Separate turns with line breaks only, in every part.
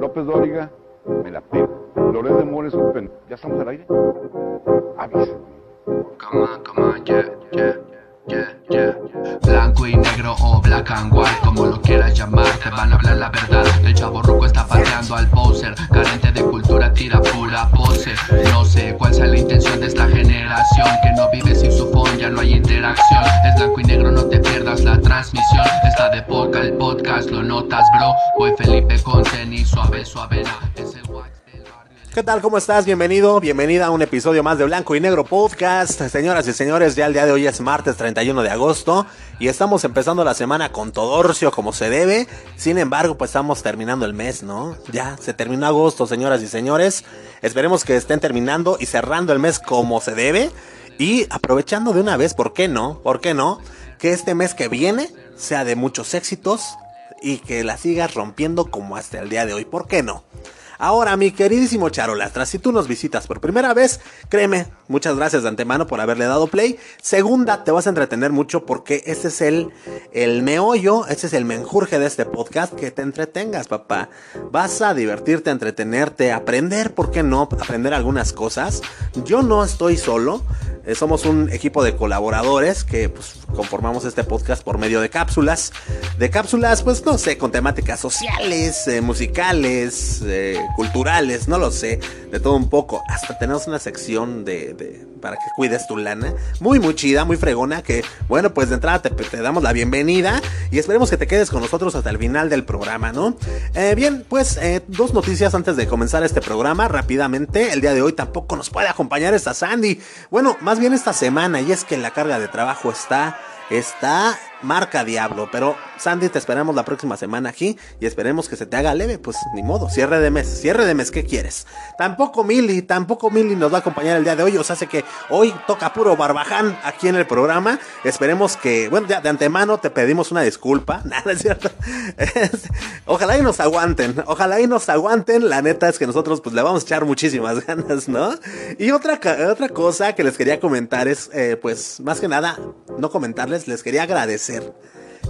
López Dóriga, me la pego. Loret de Mores. ¿Ya estamos al aire? Avísenme.
Come on, come on, yeah, yeah, yeah, yeah. Blanco y negro o black and white, como lo quieras llamar, te van a hablar la verdad. El chavo ruco está pateando al poser, carente de cultura, tira pura pose. No sé cuál sea la intención de esta generación, que no vive sin su phone, ya no hay interacción. Es blanco y negro, no te pierdas la transmisión. Está de poca el podcast, lo notas, bro. Voy Felipe con tenis, suave, suavena. Es el
¿Qué tal? ¿Cómo estás? Bienvenido, bienvenida a un episodio más de Blanco y Negro Podcast. Señoras y señores, ya el día de hoy es martes 31 de agosto y estamos empezando la semana con Todorcio como se debe. Sin embargo, pues estamos terminando el mes, ¿no? Ya se terminó agosto, señoras y señores. Esperemos que estén terminando y cerrando el mes como se debe y aprovechando de una vez, ¿por qué no? ¿Por qué no? Que este mes que viene sea de muchos éxitos y que la sigas rompiendo como hasta el día de hoy. ¿Por qué no? Ahora, mi queridísimo Charolastra, si tú nos visitas por primera vez, créeme, muchas gracias de antemano por haberle dado play. Segunda, te vas a entretener mucho porque ese es el, el meollo, ese es el menjurje de este podcast, que te entretengas, papá. Vas a divertirte, entretenerte, aprender, ¿por qué no? Aprender algunas cosas. Yo no estoy solo. Eh, somos un equipo de colaboradores que pues, conformamos este podcast por medio de cápsulas. De cápsulas, pues no sé, con temáticas sociales, eh, musicales, eh, culturales, no lo sé, de todo un poco. Hasta tenemos una sección de, para que cuides tu lana. Muy, muy chida, muy fregona. Que bueno, pues de entrada te, te damos la bienvenida y esperemos que te quedes con nosotros hasta el final del programa, ¿no? Eh, bien, pues eh, dos noticias antes de comenzar este programa. Rápidamente, el día de hoy tampoco nos puede acompañar esta Sandy. Bueno, más bien esta semana, y es que la carga de trabajo está. Está marca diablo, pero Sandy te esperamos la próxima semana aquí y esperemos que se te haga leve, pues ni modo, cierre de mes, cierre de mes, ¿qué quieres? Tampoco Mili, tampoco Mili nos va a acompañar el día de hoy, o sea, hace que hoy toca puro barbaján aquí en el programa, esperemos que, bueno, ya de antemano te pedimos una disculpa, nada es cierto, ojalá y nos aguanten, ojalá y nos aguanten, la neta es que nosotros pues le vamos a echar muchísimas ganas, ¿no? Y otra, otra cosa que les quería comentar es, eh, pues más que nada, no comentarles, les quería agradecer hacer.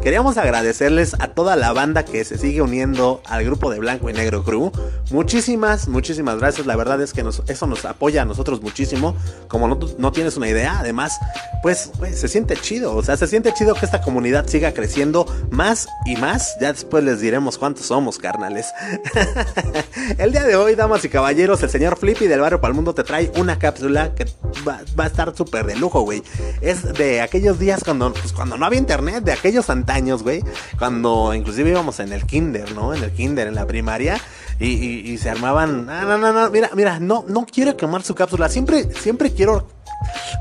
Queríamos agradecerles a toda la banda que se sigue uniendo al grupo de Blanco y Negro Crew. Muchísimas, muchísimas gracias. La verdad es que eso nos apoya a nosotros muchísimo. Como no, tienes una idea, además, pues, pues, se siente chido. O sea, se siente chido que esta comunidad siga creciendo más y más. Ya después les diremos cuántos somos, carnales. el día de hoy, damas y caballeros, el señor Flippy del Barrio Palmundo te trae una cápsula que va, a estar súper de lujo, güey. Es de aquellos días cuando, pues, cuando no había internet, de aquellos antaños, güey. Cuando inclusive íbamos en el kinder, ¿no? En el kinder, en la primaria. Y, y- se armaban. Ah, no, no, no. Mira, mira, no, no quiero quemar su cápsula. Siempre, siempre quiero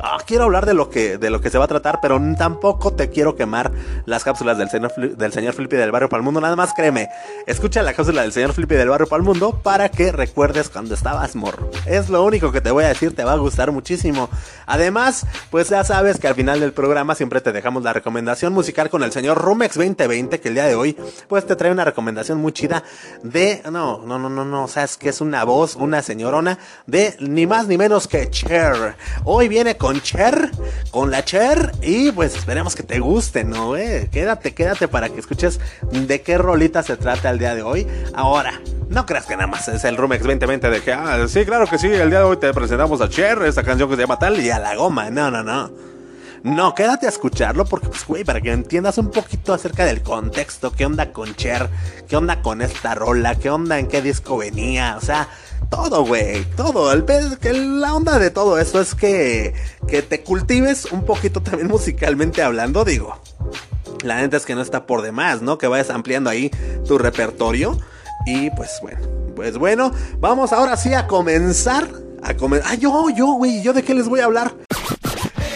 Ah, quiero hablar de lo que de lo que se va a tratar, pero tampoco te quiero quemar las cápsulas del señor, del señor Flippy del Barrio Palmundo. Nada más créeme, escucha la cápsula del señor Flippy del Barrio Palmundo para que recuerdes cuando estabas morro. Es lo único que te voy a decir, te va a gustar muchísimo. Además, pues ya sabes que al final del programa siempre te dejamos la recomendación musical con el señor Rumex 2020, que el día de hoy pues te trae una recomendación muy chida de no, no, no, no, no, o sea, es que es una voz, una señorona de ni más ni menos que Cher. Hoy viene con Cher, con la Cher y pues esperemos que te guste, ¿no? Eh? Quédate, quédate para que escuches de qué rolita se trata el día de hoy. Ahora, no creas que nada más es el Rumex 2020 de que, ah, sí, claro que sí, el día de hoy te presentamos a Cher, esta canción que se llama tal y a la goma. No, no, no. No, quédate a escucharlo porque, pues, güey, para que entiendas un poquito acerca del contexto, qué onda con Cher, qué onda con esta rola, qué onda en qué disco venía, o sea, todo, güey, todo. El, que la onda de todo eso es que, que te cultives un poquito también musicalmente hablando, digo. La neta es que no está por demás, ¿no? Que vayas ampliando ahí tu repertorio. Y pues bueno, pues bueno, vamos ahora sí a comenzar. A comenzar. Ah, yo, yo, güey, ¿yo de qué les voy a hablar?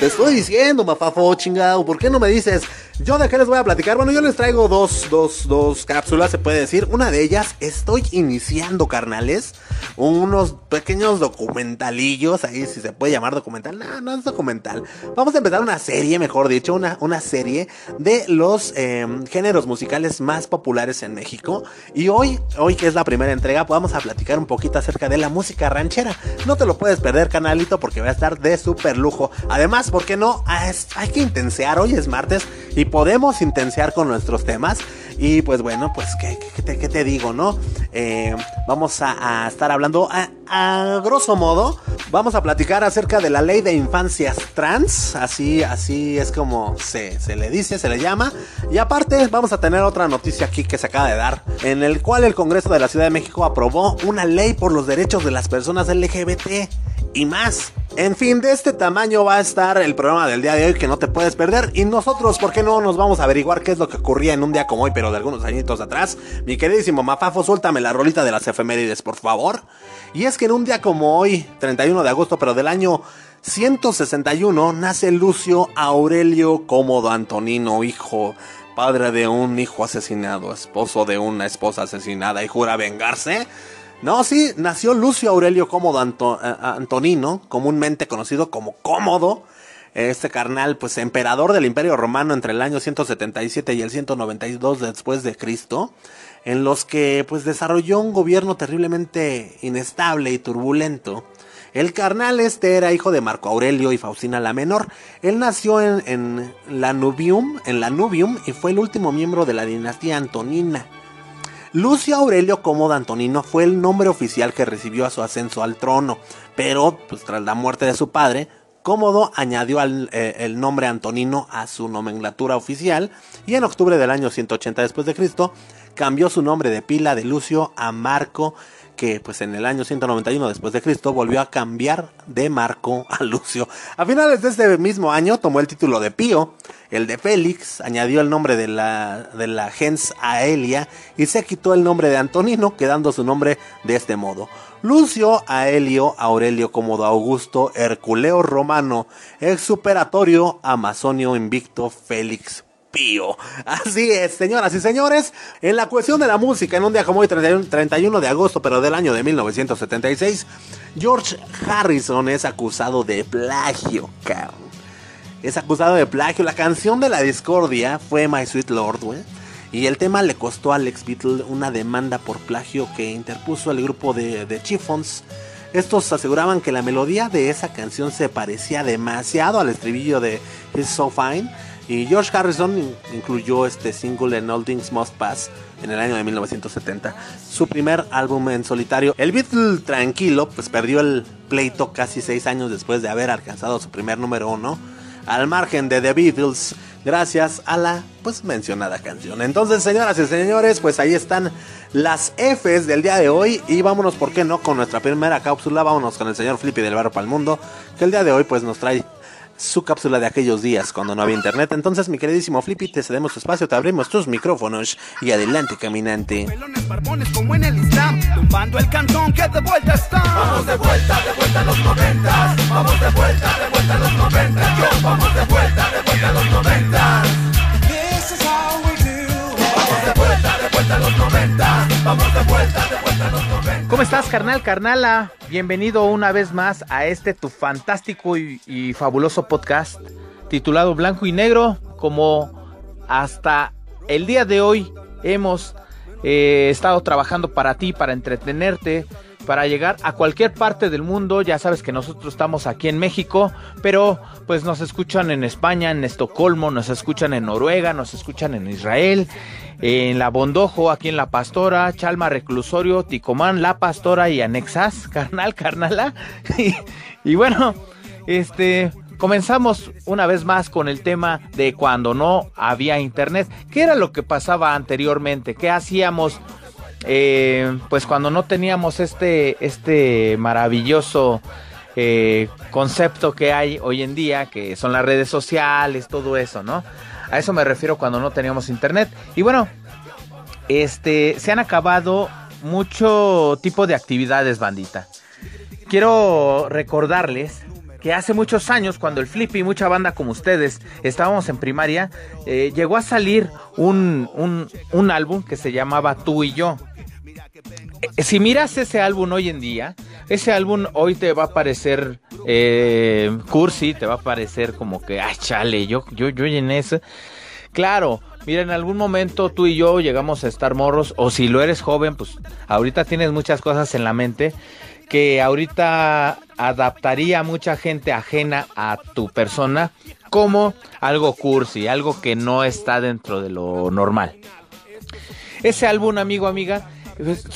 Te estoy diciendo, mafafo, chingado. ¿Por qué no me dices? Yo de qué les voy a platicar. Bueno, yo les traigo dos, dos, dos cápsulas, se puede decir. Una de ellas, estoy iniciando, carnales. Unos pequeños documentalillos. Ahí, si se puede llamar documental. No, no es documental. Vamos a empezar una serie, mejor dicho, una, una serie de los eh, géneros musicales más populares en México. Y hoy, hoy que es la primera entrega, vamos a platicar un poquito acerca de la música ranchera. No te lo puedes perder, canalito, porque va a estar de súper lujo. Además, ¿por qué no? Ah, hay que intensear. Hoy es martes y podemos intensear con nuestros temas. Y pues bueno, pues qué, te, digo, ¿no? Eh, vamos a, a, estar hablando a, a, grosso modo, vamos a platicar acerca de la ley de infancias trans, así, así es como se, se le dice, se le llama. Y aparte vamos a tener otra noticia aquí que se acaba de dar, en el cual el Congreso de la Ciudad de México aprobó una ley por los derechos de las personas LGBT y más. En fin, de este tamaño va a estar el programa del día de hoy que no te puedes perder. Y nosotros, ¿por qué no nos vamos a averiguar qué es lo que ocurría en un día como hoy, pero de algunos añitos atrás? Mi queridísimo Mafafo, suéltame la rolita de las efemérides, por favor. Y es que en un día como hoy, 31 de agosto, pero del año 161, nace Lucio Aurelio Cómodo Antonino, hijo, padre de un hijo asesinado, esposo de una esposa asesinada y jura vengarse. No, sí, nació Lucio Aurelio Cómodo Anto Antonino, comúnmente conocido como Cómodo. Este carnal, pues emperador del Imperio Romano entre el año 177 y el 192 después de Cristo, en los que pues desarrolló un gobierno terriblemente inestable y turbulento. El carnal este era hijo de Marco Aurelio y Faustina la Menor. Él nació en, en Lanubium, en Lanubium y fue el último miembro de la dinastía Antonina. Lucio Aurelio Cómodo Antonino fue el nombre oficial que recibió a su ascenso al trono, pero pues, tras la muerte de su padre, Cómodo añadió al, eh, el nombre Antonino a su nomenclatura oficial y en octubre del año 180 después de Cristo cambió su nombre de pila de Lucio a Marco que pues en el año 191 después de Cristo volvió a cambiar de Marco a Lucio. A finales de este mismo año tomó el título de Pío, el de Félix, añadió el nombre de la, de la gens Aelia y se quitó el nombre de Antonino, quedando su nombre de este modo. Lucio Aelio Aurelio Cómodo Augusto Herculeo Romano Exuperatorio Amazonio Invicto Félix Pío. Así es, señoras y señores, en la cuestión de la música, en un día como hoy, 31, 31 de agosto, pero del año de 1976, George Harrison es acusado de plagio, cabrón. Es acusado de plagio. La canción de la discordia fue My Sweet Lord. Y el tema le costó al ex Beatle una demanda por plagio que interpuso el grupo de, de Chiffons. Estos aseguraban que la melodía de esa canción se parecía demasiado al estribillo de It's So Fine y George Harrison incluyó este single en All Things Must Pass en el año de 1970, su primer álbum en solitario. El Beatle tranquilo, pues perdió el pleito casi seis años después de haber alcanzado su primer número uno, al margen de The Beatles, gracias a la pues mencionada canción. Entonces, señoras y señores, pues ahí están las Fs del día de hoy y vámonos, ¿por qué no? Con nuestra primera cápsula, vámonos con el señor Flippy del Barro para el Mundo, que el día de hoy pues nos trae su cápsula de aquellos días cuando no había internet. Entonces, mi queridísimo Flippy, te cedemos tu espacio, te abrimos tus micrófonos y adelante, caminante.
Pelones, barbones, como en el Islam, tumbando el cantón que de vuelta está. Vamos de vuelta, de vuelta a los noventas. Vamos de vuelta, de vuelta a los noventas. Yo, vamos de vuelta, de vuelta a los noventas. This is how we do. Vamos de vuelta, de vuelta a los noventas. Vamos de vuelta, de vuelta.
¿Cómo estás, carnal, carnala? Bienvenido una vez más a este tu fantástico y, fabuloso podcast titulado Blanco y Negro. Como hasta el día de hoy hemos eh, estado trabajando para ti, para entretenerte, para llegar a cualquier parte del mundo. Ya sabes que nosotros estamos aquí en México, pero pues nos escuchan en España, en Estocolmo, nos escuchan en Noruega, nos escuchan en Israel, en La Bondojo, aquí en La Pastora, Chalma Reclusorio, Ticomán, La Pastora y Anexas, carnal, carnala. y, bueno, este, comenzamos una vez más con el tema de cuando no había internet. ¿Qué era lo que pasaba anteriormente? ¿Qué hacíamos? Eh, pues cuando no teníamos este, este maravilloso eh, concepto que hay hoy en día, que son las redes sociales, todo eso, ¿no? A eso me refiero cuando no teníamos internet. Y bueno, este, se han acabado mucho tipo de actividades, bandita. Quiero recordarles que hace muchos años, cuando el Flippy y mucha banda como ustedes estábamos en primaria, eh, llegó a salir un, un, un, álbum que se llamaba Tú y yo. Eh, si miras ese álbum hoy en día, ese álbum hoy te va a parecer eh, cursi, te va a parecer como que, ay, chale, yo, yo, yo en eso. Claro, mira, en algún momento tú y yo llegamos a estar morros, o si lo eres joven, pues ahorita tienes muchas cosas en la mente que ahorita adaptaría mucha gente ajena a tu persona como algo cursi, algo que no está dentro de lo normal. ese álbum, amigo, amiga,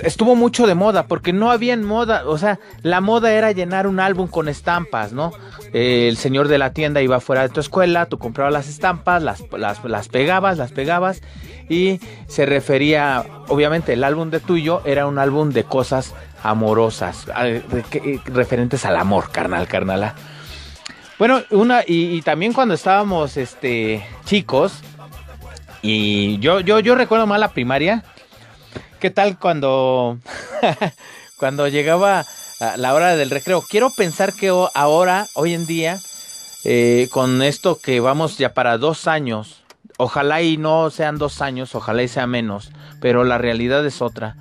estuvo mucho de moda porque no había moda, o sea, la moda era llenar un álbum con estampas, ¿no? Eh, el señor de la tienda iba fuera de tu escuela, tú comprabas las estampas, las, las, las pegabas, las pegabas y se refería, obviamente, el álbum de tuyo era un álbum de cosas amorosas, referentes al amor, carnal, carnala. Bueno, una, y, también cuando estábamos este chicos, y yo, yo, yo recuerdo más la primaria. ¿Qué tal cuando, cuando llegaba la hora del recreo? Quiero pensar que ahora, hoy en día, eh, con esto que vamos ya para dos años, ojalá y no sean dos años, ojalá y sea menos, pero la realidad es otra.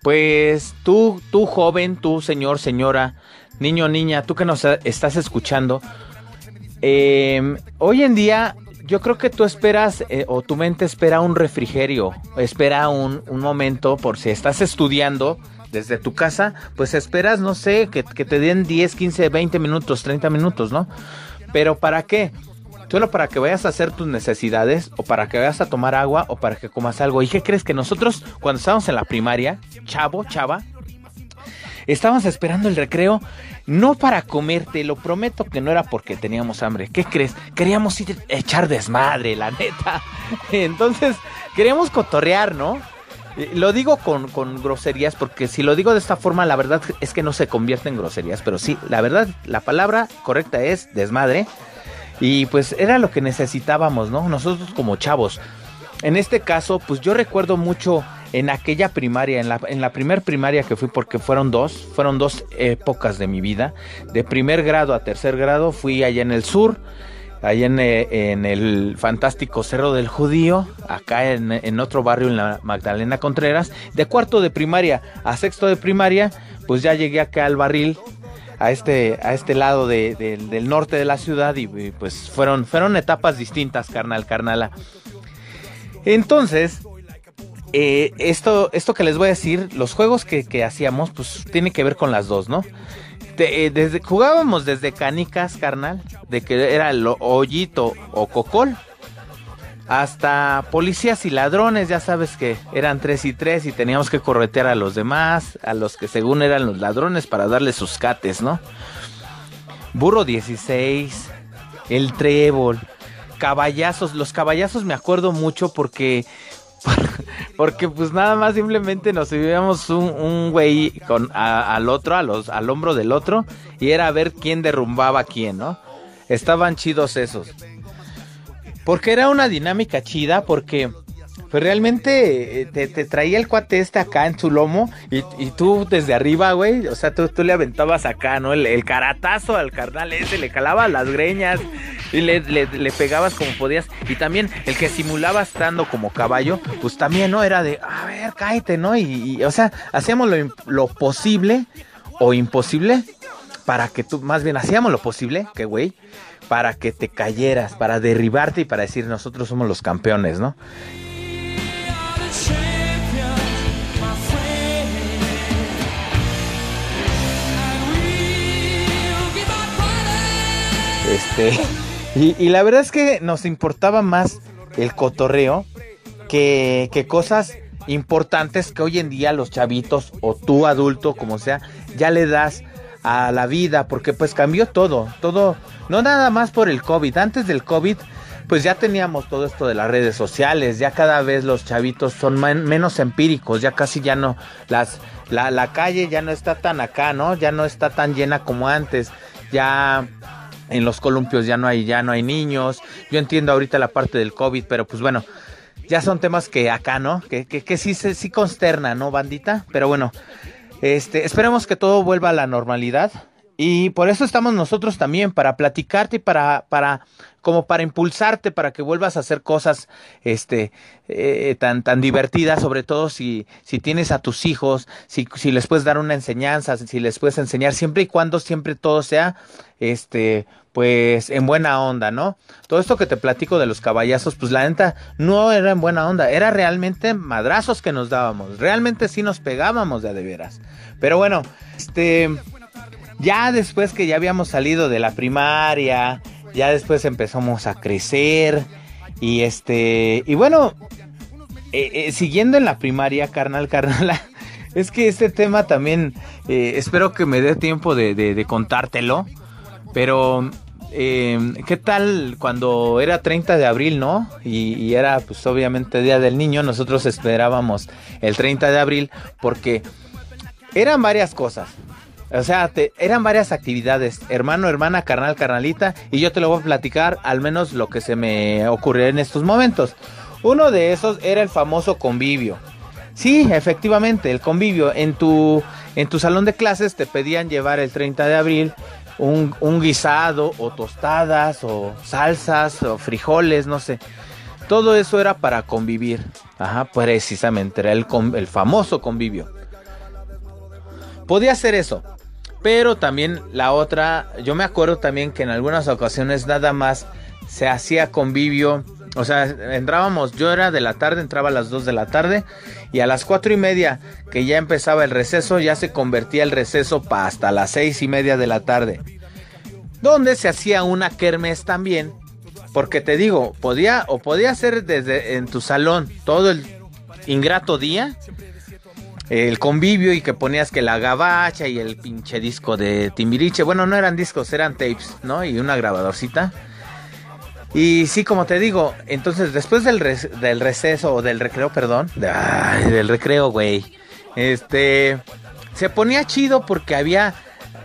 Pues tú, tú joven, tú señor, señora, niño, niña, tú que nos estás escuchando, em, hoy en día yo creo que tú esperas eh, o tu mente espera un refrigerio, espera un, momento por si estás estudiando desde tu casa, pues esperas, no sé, que, que, te den 10, 15, 20 minutos, 30 minutos, ¿no? Pero ¿para qué? Solo para que vayas a hacer tus necesidades o para que vayas a tomar agua o para que comas algo. ¿Y qué crees que nosotros cuando estábamos en la primaria, chavo, chava, Estábamos esperando el recreo, no para comer, te lo prometo que no era porque teníamos hambre. ¿Qué crees? Queríamos ir a echar desmadre, la neta. Entonces, queríamos cotorrear, ¿no? Eh, lo digo con, con, groserías porque si lo digo de esta forma, la verdad es que no se convierte en groserías, pero sí, la verdad, la palabra correcta es desmadre. Y pues era lo que necesitábamos, ¿no? Nosotros como chavos. En este caso, pues yo recuerdo mucho en aquella primaria, en la, primer primaria que fui, porque fueron dos, fueron dos épocas de mi vida. De primer grado a tercer grado fui allá en el sur, allá en, eh, el fantástico Cerro del Judío, acá en, otro barrio en la Magdalena Contreras. De cuarto de primaria a sexto de primaria, pues ya llegué acá al barril. A este, a este lado del norte de la ciudad y, pues fueron, fueron etapas distintas, carnal, carnala. Entonces, eh, esto, esto que les voy a decir, los juegos que, hacíamos, pues tiene que ver con las dos, ¿no? Eh, desde, jugábamos desde canicas, carnal, de que era el hoyito o cocol, hasta policías y ladrones, ya sabes que eran tres y tres y teníamos que corretear a los demás, a los que según eran los ladrones para darles sus cates, ¿no? Burro 16, el trébol, caballazos, los caballazos me acuerdo mucho porque porque pues nada más simplemente nos subíamos un, güey con al otro, a los, al hombro del otro, y era ver quién derrumbaba a quién, ¿no? Estaban chidos esos. Porque era una dinámica chida, porque pues realmente eh, te, traía el cuate este acá en su lomo y, tú desde arriba, güey, o sea, tú, le aventabas acá, ¿no? El, caratazo al carnal ese, le calabas las greñas y le, pegabas como podías. Y también el que simulaba estando como caballo, pues también, ¿no? Era de, a ver, cállate, ¿no? Y, o sea, hacíamos lo, lo posible o imposible para que tú, más bien hacíamos lo posible, que güey, para que te cayeras, para derribarte y para decir nosotros somos los campeones, ¿no? Este, y, la verdad es que nos importaba más el cotorreo que, cosas importantes que hoy en día los chavitos o tú adulto, como sea, ya le das a la vida, porque pues cambió todo, todo, no nada más por el COVID, antes del COVID pues ya teníamos todo esto de las redes sociales, ya cada vez los chavitos son menos empíricos, ya casi ya no, las, la, la calle ya no está tan acá, ¿no? Ya no está tan llena como antes, ya en los columpios ya no hay, ya no hay niños. Yo entiendo ahorita la parte del COVID, pero pues bueno, ya son temas que acá, ¿no? Que, que, que sí, sí consterna, ¿no, bandita? Pero bueno, este, esperemos que todo vuelva a la normalidad. Y por eso estamos nosotros también, para platicarte y para, para, como para impulsarte, para que vuelvas a hacer cosas, este, eh, tan, tan divertidas, sobre todo si, si tienes a tus hijos, si, si les puedes dar una enseñanza, si les puedes enseñar, siempre y cuando siempre todo sea, este, pues en buena onda, ¿no? Todo esto que te platico de los caballazos, pues la neta no era en buena onda, era realmente madrazos que nos dábamos, realmente sí nos pegábamos de de veras. Pero bueno, este, ya después que ya habíamos salido de la primaria, ya después empezamos a crecer y este, y bueno, eh, eh, siguiendo en la primaria, carnal, carnal, es que este tema también, eh, espero que me dé tiempo de, de contártelo, pero eh, ¿qué tal cuando era 30 de abril, no? Y, y, era pues obviamente Día del Niño, nosotros esperábamos el 30 de abril porque eran varias cosas. O sea, te, eran varias actividades, hermano, hermana, carnal, carnalita, y yo te lo voy a platicar al menos lo que se me ocurrió en estos momentos. Uno de esos era el famoso convivio. Sí, efectivamente, el convivio. En tu, en tu salón de clases te pedían llevar el 30 de abril un, guisado o tostadas o salsas o frijoles, no sé. Todo eso era para convivir. Ajá, precisamente, era el, el famoso convivio. Podía ser eso. Pero también la otra, yo me acuerdo también que en algunas ocasiones nada más se hacía convivio. O sea, entrábamos, yo era de la tarde, entraba a las 2 de la tarde y a las cuatro y media que ya empezaba el receso, ya se convertía el receso hasta las seis y media de la tarde. Donde se hacía una kermes también, porque te digo, podía o podía ser desde en tu salón todo el ingrato día, el convivio y que ponías que la gabacha y el pinche disco de Timbiriche. Bueno, no eran discos, eran tapes, ¿no? Y una grabadorcita. Y sí, como te digo, entonces después del, del receso o del recreo, perdón, del recreo, güey, este, se ponía chido porque había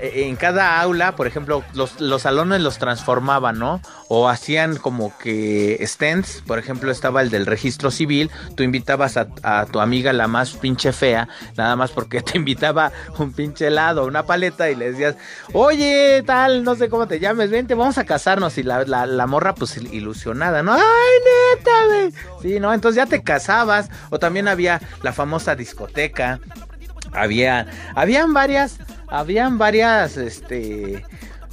en cada aula, por ejemplo, los, los, salones los transformaban, ¿no? O hacían como que stands, por ejemplo, estaba el del registro civil, tú invitabas a, tu amiga la más pinche fea, nada más porque te invitaba un pinche helado, una paleta y le decías, oye, tal, no sé cómo te llames, vente, vamos a casarnos. Y la, la, la morra, pues ilusionada, ¿no? Ay, neta, güey. Sí, ¿no? Entonces ya te casabas, o también había la famosa discoteca. Había, habían varias, habían varias, este,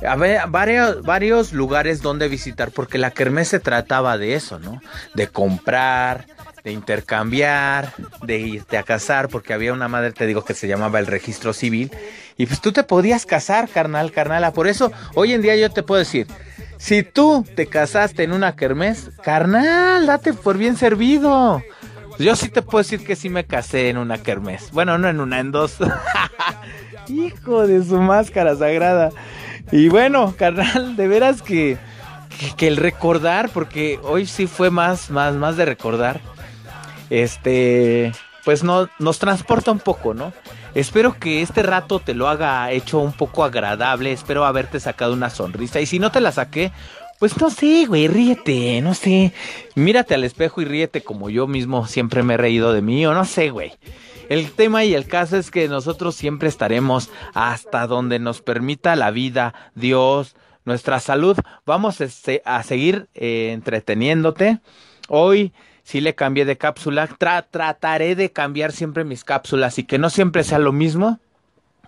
había varios, varios lugares donde visitar porque la kermés se trataba de eso, ¿no? De comprar, de intercambiar, de irte a casar, porque había una madre, te digo, que se llamaba el registro civil, y pues tú te podías casar, carnal, carnala. Por eso, hoy en día yo te puedo decir, si tú te casaste en una kermés, carnal, date por bien servido. Yo sí te puedo decir que sí me casé en una kermés. Bueno, no en una, en dos. Hijo de su máscara sagrada. Y bueno, carnal, de veras que, que, el recordar, porque hoy sí fue más, más, más de recordar. Este, pues no, nos transporta un poco, ¿no? Espero que este rato te lo haga hecho un poco agradable. Espero haberte sacado una sonrisa. Y si no te la saqué, pues no sé, güey, ríete, no sé. Mírate al espejo y ríete como yo mismo siempre me he reído de mí, o no sé, güey. El tema y el caso es que nosotros siempre estaremos hasta donde nos permita la vida, Dios, nuestra salud. Vamos a seguir eh, entreteniéndote. Hoy sí le cambié de cápsula. Tra trataré de cambiar siempre mis cápsulas y que no siempre sea lo mismo.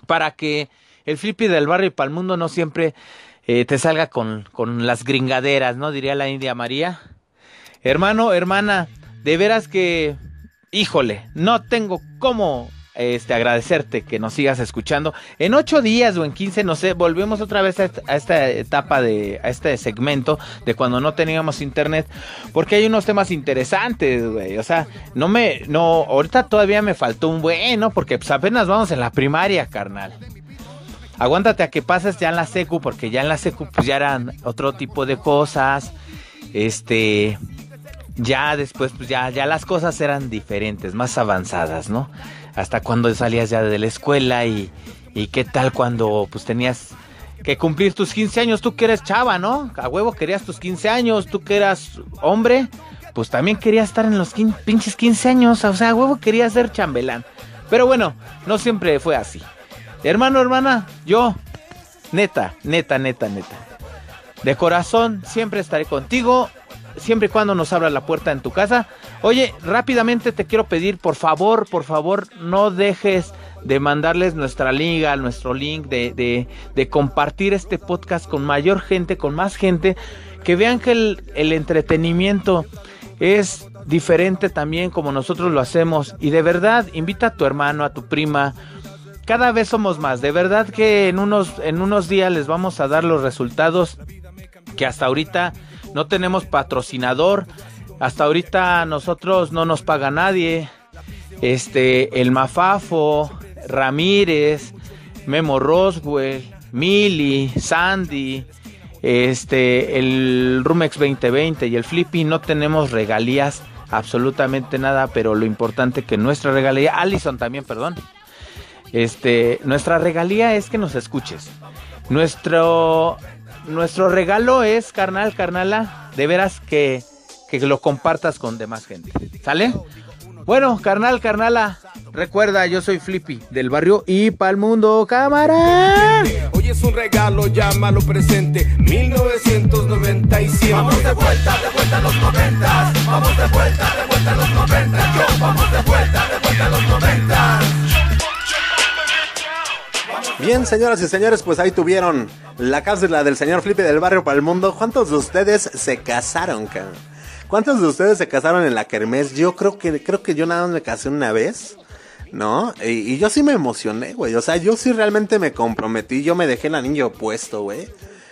Para que el flippy del barrio y para el mundo no siempre eh, te salga con, con las gringaderas, ¿no? Diría la India María. Hermano, hermana, de veras que, híjole, no tengo cómo este, agradecerte que nos sigas escuchando. En ocho días o en quince, no sé, volvemos otra vez a esta, etapa de, a este segmento de cuando no teníamos internet, porque hay unos temas interesantes, güey. O sea, no me, no, ahorita todavía me faltó un bueno, porque pues apenas vamos en la primaria, carnal. Aguántate a que pases ya en la secu, porque ya en la secu pues ya eran otro tipo de cosas. Este, ya después pues ya, ya las cosas eran diferentes, más avanzadas, ¿no? Hasta cuando salías ya de la escuela y, y qué tal cuando pues tenías que cumplir tus 15 años, tú que eres chava, ¿no? A huevo querías tus 15 años, tú que eras hombre, pues también querías estar en los pinches 15 años, o sea, a huevo querías ser chambelán. Pero bueno, no siempre fue así. Hermano, hermana, yo, neta, neta, neta, neta. De corazón, siempre estaré contigo, siempre y cuando nos abra la puerta en tu casa. Oye, rápidamente te quiero pedir, por favor, por favor, no dejes de mandarles nuestra liga, nuestro link, de, de, compartir este podcast con mayor gente, con más gente, que vean que el, el entretenimiento es diferente también como nosotros lo hacemos. Y de verdad, invita a tu hermano, a tu prima, cada vez somos más. De verdad que en unos, en unos días les vamos a dar los resultados que hasta ahorita no tenemos patrocinador. Hasta ahorita nosotros no nos paga nadie. Este, el Mafafo, Ramírez, Memo Roswell, Mili, Sandy, este, el Rumex 2020 y el Flippy no tenemos regalías absolutamente nada, pero lo importante que nuestra regalía, Allison también, perdón, este, nuestra regalía es que nos escuches. Nuestro, nuestro regalo es, carnal, carnala, de veras que, que lo compartas con demás gente. ¿Sale? Bueno, carnal, carnala, recuerda, yo soy Flippy del barrio y pa'l mundo, cámara.
Hoy es un regalo, llámalo presente 1997 Vamos de vuelta, de vuelta a los noventas Vamos de vuelta, de vuelta a los noventas Yo, vamos de vuelta, de vuelta a los noventas
Bien, señoras y señores, pues ahí tuvieron la cápsula del señor Flippy del barrio para el mundo. ¿Cuántos de ustedes se casaron, cabrón? ¿Cuántos de ustedes se casaron en la kermés? Yo creo que creo que yo nada más me casé una vez. ¿No? Y, yo sí me emocioné, güey. O sea, yo sí realmente me comprometí. Yo me dejé el anillo puesto, güey.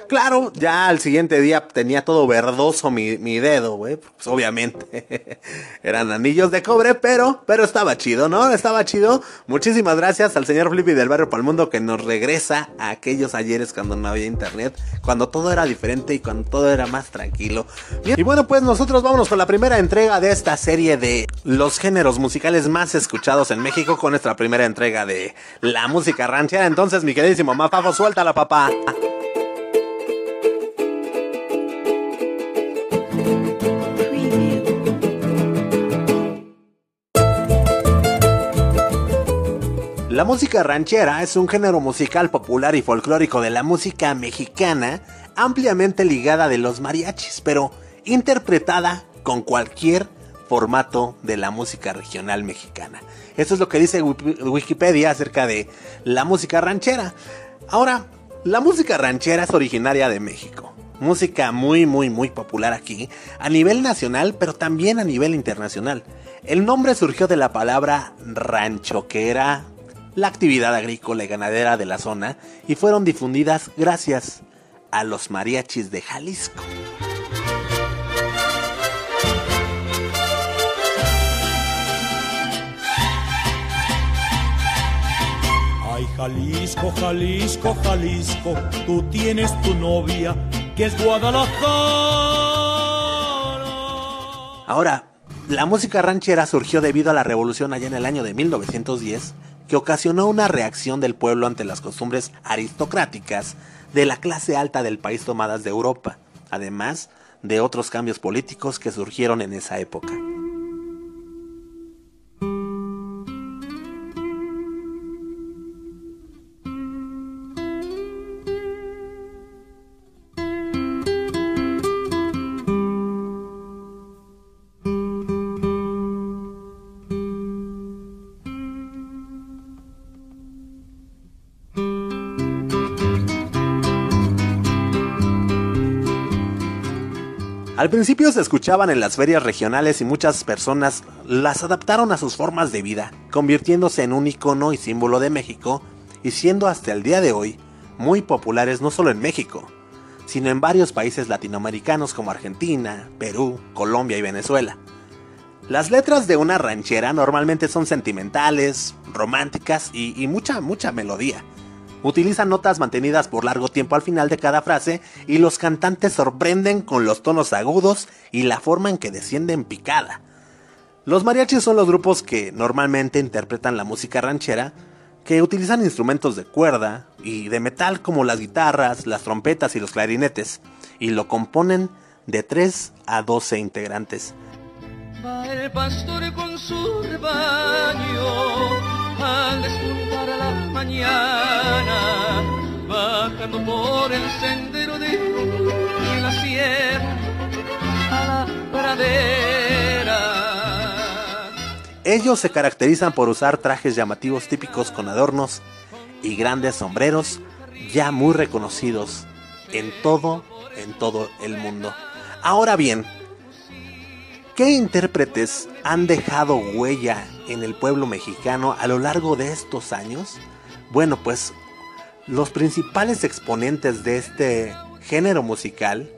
Claro, ya al siguiente día tenía todo verdoso mi, mi dedo, güey. Pues obviamente eran anillos de cobre, pero, pero estaba chido, ¿no? Estaba chido. Muchísimas gracias al señor Flippy del Barrio Palmundo que nos regresa a aquellos ayeres cuando no había internet, cuando todo era diferente y cuando todo era más tranquilo. Y bueno, pues nosotros vámonos con la primera entrega de esta serie de los géneros musicales más escuchados en México con nuestra primera entrega de la música ranchera. Entonces, mi queridísimo Mafafo, suéltala, papá. La música ranchera es un género musical popular y folclórico de la música mexicana, ampliamente ligada de los mariachis, pero interpretada con cualquier formato de la música regional mexicana. Eso es lo que dice Wikipedia acerca de la música ranchera. Ahora, la música ranchera es originaria de México. Música muy, muy, muy popular aquí, a nivel nacional, pero también a nivel internacional. El nombre surgió de la palabra rancho, que era la actividad agrícola y ganadera de la zona, y fueron difundidas gracias a los mariachis de Jalisco.
Ay, Jalisco, Jalisco, Jalisco, tú tienes tu novia, que es Guadalajara.
Ahora, la música ranchera surgió debido a la revolución allá en el año de 1910, que ocasionó una reacción del pueblo ante las costumbres aristocráticas de la clase alta del país tomadas de Europa, además de otros cambios políticos que surgieron en esa época. Al principio se escuchaban en las ferias regionales y muchas personas las adaptaron a sus formas de vida, convirtiéndose en un icono y símbolo de México y siendo hasta el día de hoy muy populares no solo en México, sino en varios países latinoamericanos como Argentina, Perú, Colombia y Venezuela. Las letras de una ranchera normalmente son sentimentales, románticas y, mucha, mucha melodía. Utilizan notas mantenidas por largo tiempo al final de cada frase y los cantantes sorprenden con los tonos agudos y la forma en que descienden picada. Los mariachis son los grupos que normalmente interpretan la música ranchera, que utilizan instrumentos de cuerda y de metal como las guitarras, las trompetas y los clarinetes, y lo componen de 3 a 12 integrantes.
Va el pastor con su rebaño al despuntar a la mañana, bajando por el sendero de la sierra a la pradera.
Ellos se caracterizan por usar trajes llamativos típicos con adornos y grandes sombreros ya muy reconocidos en todo, en todo el mundo. Ahora bien, ¿Qué intérpretes han dejado huella en el pueblo mexicano a lo largo de estos años? Bueno, pues los principales exponentes de este género musical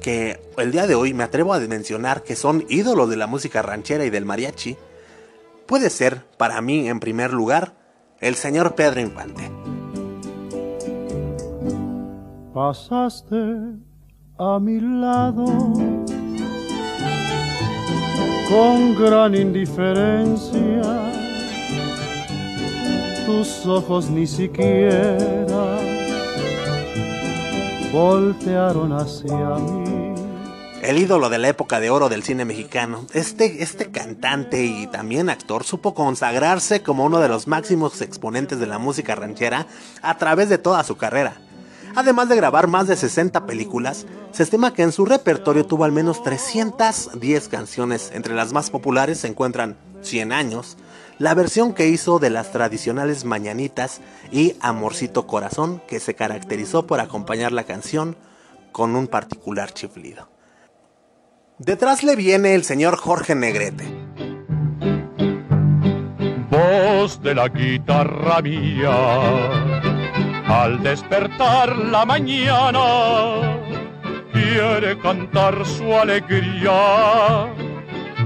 que el día de hoy me atrevo a mencionar que son ídolos de la música ranchera y del mariachi, puede ser, para mí en primer lugar, el señor Pedro Infante.
Pasaste a mi lado con gran indiferencia. Tus ojos ni siquiera voltearon hacia mí.
El ídolo de la época de oro del cine mexicano, este, este cantante y también actor supo consagrarse como uno de los máximos exponentes de la música ranchera a través de toda su carrera. Además de grabar más de 60 películas, se estima que en su repertorio tuvo al menos 310 canciones. Entre las más populares se encuentran 100 años, la versión que hizo de las tradicionales Mañanitas y Amorcito Corazón, que se caracterizó por acompañar la canción con un particular chiflido. Detrás le viene el señor Jorge Negrete.
Voz de la guitarra mía al despertar la mañana, quiere cantar su alegría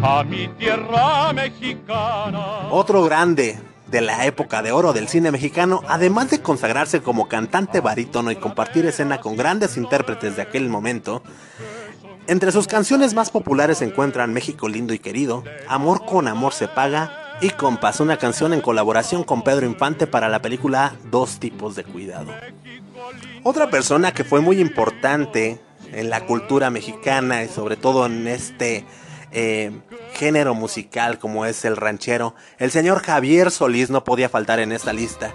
a mi tierra mexicana.
Otro grande de la época de oro del cine mexicano, además de consagrarse como cantante barítono y compartir escena con grandes intérpretes de aquel momento, entre sus canciones más populares se encuentran México lindo y querido, Amor con amor se paga y compasó una canción en colaboración con Pedro Infante para la película Dos tipos de cuidado. Otra persona que fue muy importante en la cultura mexicana y sobre todo en este eh, género musical como es el ranchero, el señor Javier Solís no podía faltar en esta lista.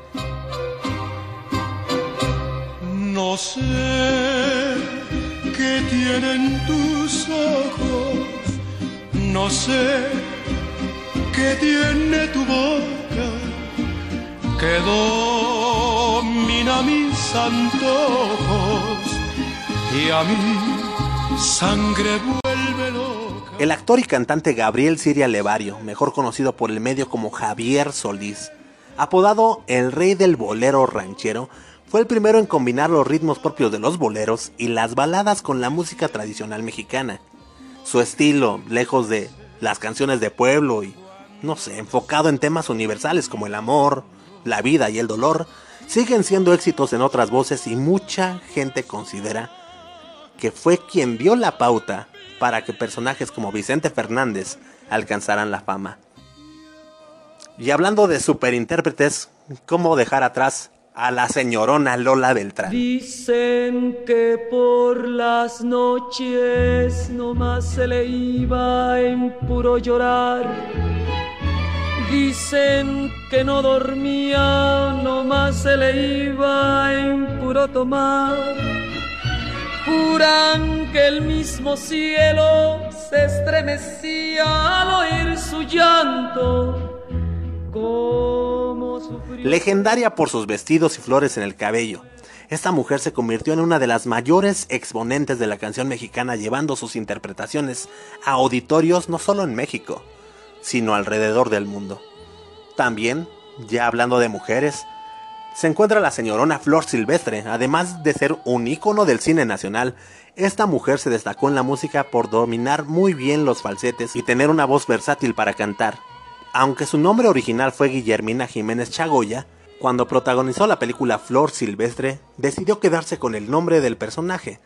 No sé qué tienen tus ojos, no sé que tiene tu boca que domina mis antojos y a mí sangre vuelve loca.
El actor y cantante Gabriel Siria Levario, mejor conocido por el medio como Javier Solís, apodado el rey del bolero ranchero, fue el primero en combinar los ritmos propios de los boleros y las baladas con la música tradicional mexicana. Su estilo, lejos de las canciones de pueblo y no sé, enfocado en temas universales como el amor, la vida y el dolor, siguen siendo éxitos en otras voces y mucha gente considera que fue quien vio la pauta para que personajes como Vicente Fernández alcanzaran la fama. Y hablando de superintérpretes, ¿cómo dejar atrás a la señorona Lola Beltrán?
Dicen que por las noches nomás se le iba en puro llorar Dicen que no dormía, nomás se le iba en puro tomar. Juran que el mismo cielo se estremecía al oír su llanto.
Legendaria por sus vestidos y flores en el cabello. Esta mujer se convirtió en una de las mayores exponentes de la canción mexicana llevando sus interpretaciones a auditorios no solo en México, sino alrededor del mundo. También, ya hablando de mujeres, se encuentra la señorona Flor Silvestre, además de ser un ícono del cine nacional. Esta mujer se destacó en la música por dominar muy bien los falsetes y tener una voz versátil para cantar. Aunque su nombre original fue Guillermina Jiménez Chagoya, cuando protagonizó la película Flor Silvestre, decidió quedarse con el nombre del personaje.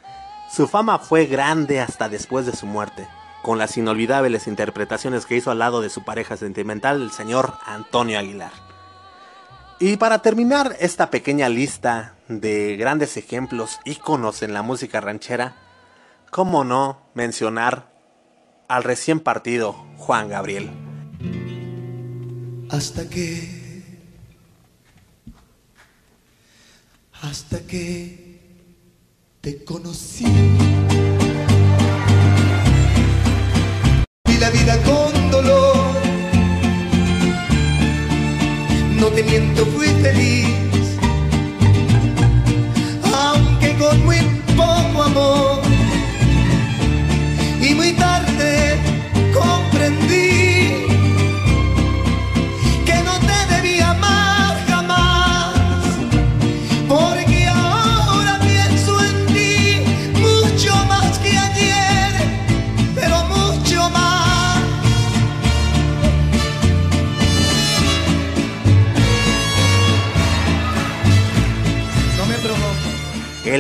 Su fama fue grande hasta después de su muerte con las inolvidables interpretaciones que hizo al lado de su pareja sentimental, el señor Antonio Aguilar. Y para terminar esta pequeña lista de grandes ejemplos, íconos en la música ranchera, ¿cómo no mencionar al recién partido Juan Gabriel?
Hasta que, hasta que te conocí vida con dolor. No te miento, fui feliz,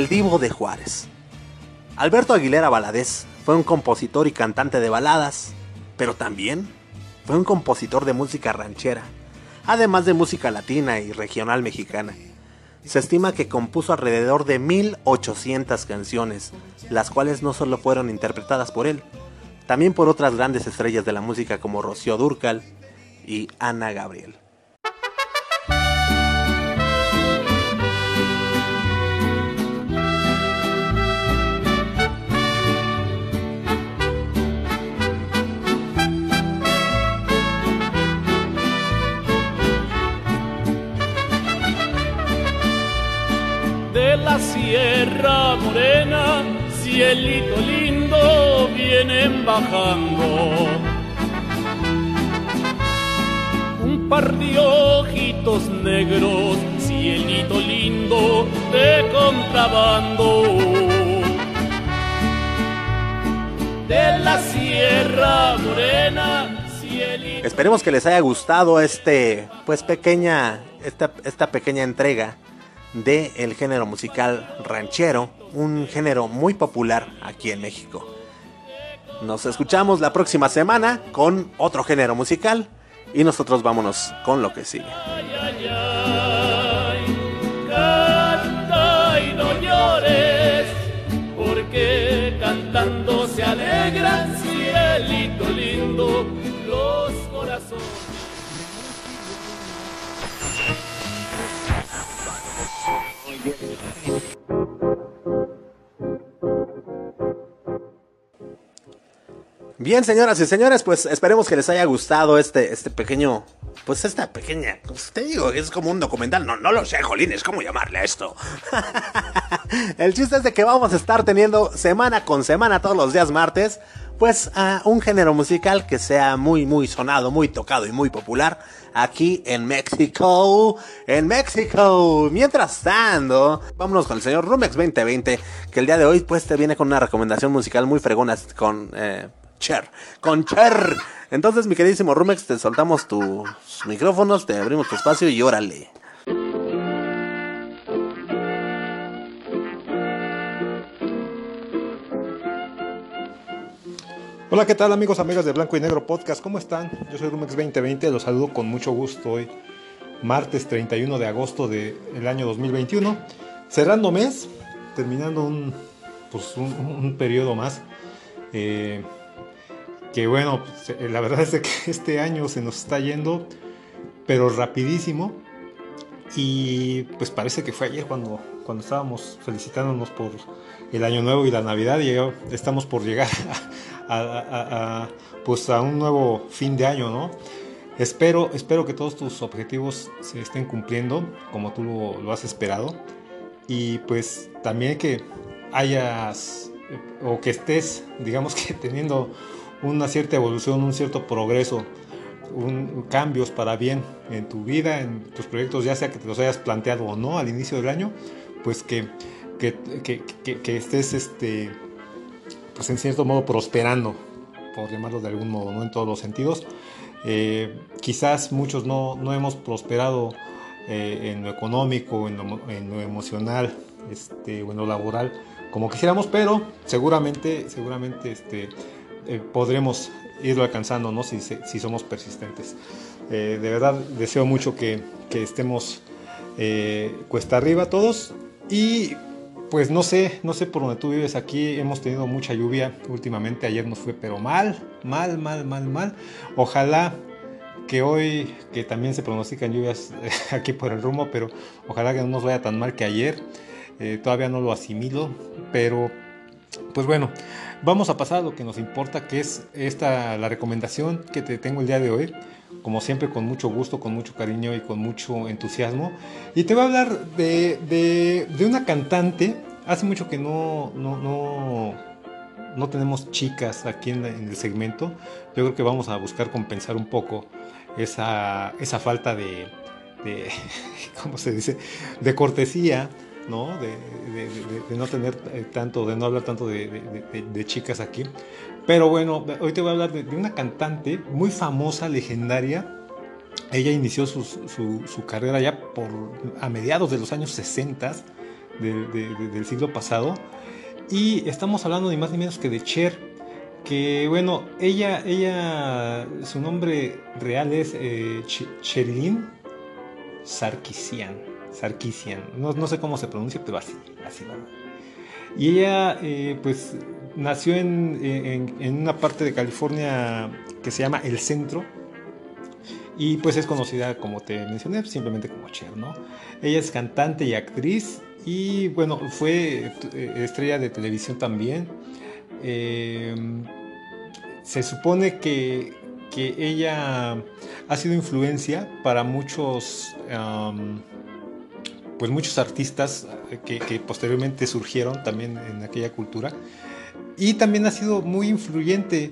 Divo de Juárez. Alberto Aguilera Valadez fue un compositor y cantante de baladas, pero también fue un compositor de música ranchera, además de música latina y regional mexicana. Se estima que compuso alrededor de 1800 canciones, las cuales no solo fueron interpretadas por él, también por otras grandes estrellas de la música como Rocío Durcal y Ana Gabriel.
La Sierra Morena, cielito lindo, vienen bajando. Un par de ojitos negros, cielito lindo, de contrabando. De la Sierra Morena, cielito.
Esperemos que les haya gustado este, pues pequeña, esta, esta pequeña entrega del el género musical ranchero, un género muy popular aquí en México. Nos escuchamos la próxima semana con otro género musical y nosotros vámonos con lo que sigue. Bien, señoras y señores, pues esperemos que les haya gustado este, este pequeño, pues esta pequeña, pues te digo, es como un documental, no, no lo sé, Jolines, ¿cómo llamarle a esto? El chiste es de que vamos a estar teniendo semana con semana, todos los días martes, pues a un género musical que sea muy, muy sonado, muy tocado y muy popular aquí en México, en México. Mientras tanto, vámonos con el señor Rumex 2020, que el día de hoy pues te viene con una recomendación musical muy fregona con... Eh, Cher, con Cher. Entonces, mi queridísimo Rumex, te soltamos tus micrófonos, te abrimos tu espacio y órale.
Hola, ¿qué tal amigos, amigas de Blanco y Negro Podcast? ¿Cómo están? Yo soy Rumex 2020, los saludo con mucho gusto hoy, martes 31 de agosto del año 2021. Cerrando mes, terminando un, pues, un, un periodo más. Eh, que bueno, pues, la verdad es que este año se nos está yendo, pero rapidísimo. Y pues parece que fue ayer cuando, cuando estábamos felicitándonos por el año nuevo y la Navidad y estamos por llegar a, pues a un nuevo fin de año, ¿no? Espero, espero que todos tus objetivos se estén cumpliendo como tú lo, lo has esperado. Y pues también que hayas o que estés, digamos que teniendo una cierta evolución, un cierto progreso, un, cambios para bien en tu vida, en tus proyectos, ya sea que te los hayas planteado o no al inicio del año, pues que, que, que, estés, este, pues en cierto modo prosperando, por llamarlo de algún modo, ¿no? En todos los sentidos. Eh, quizás muchos no, no hemos prosperado eh, en lo económico, en lo, en lo emocional, este, o en lo laboral, como quisiéramos, pero seguramente, seguramente, este, eh, podremos irlo alcanzando ¿no? si, si somos persistentes. Eh, de verdad deseo mucho que, que estemos eh, cuesta arriba todos y pues no sé, no sé por donde tú vives aquí, hemos tenido mucha lluvia últimamente, ayer nos fue pero mal, mal, mal, mal, mal. Ojalá que hoy, que también se pronostican lluvias aquí por el rumbo, pero ojalá que no nos vaya tan mal que ayer. Eh, todavía no lo asimilo, pero pues bueno, vamos a pasar a lo que nos importa, que es esta la recomendación que te tengo el día de hoy. Como siempre, con mucho gusto, con mucho cariño y con mucho entusiasmo. Y te voy a hablar de, de, de una cantante. Hace mucho que no, no, no, no tenemos chicas aquí en, en, el segmento. Yo creo que vamos a buscar compensar un poco esa, esa falta de, de, ¿cómo se dice? De cortesía ¿no? De, de, no tener tanto, de no hablar tanto de, chicas aquí. Pero bueno, hoy te voy a hablar de, una cantante muy famosa, legendaria. Ella inició su, su, carrera ya por, a mediados de los años 60, de- de- de- del siglo pasado. Y estamos hablando ni más ni menos que de Cher, que bueno, ella, ella, su nombre real es eh, Ch- Cherilyn Sarkisian, Sarkisian, no, no sé cómo se pronuncia, pero así, así va. Y ella, eh, pues, nació en, en- una parte de California que se llama El Centro. Y pues es conocida, como te mencioné, simplemente como Cher, ¿no? Ella es cantante y actriz. Y bueno, fue eh, estrella de televisión también. Eh, se supone que, que ella ha sido influencia para muchos, pues muchos artistas eh, que, que posteriormente surgieron también en aquella cultura. Y también ha sido muy influyente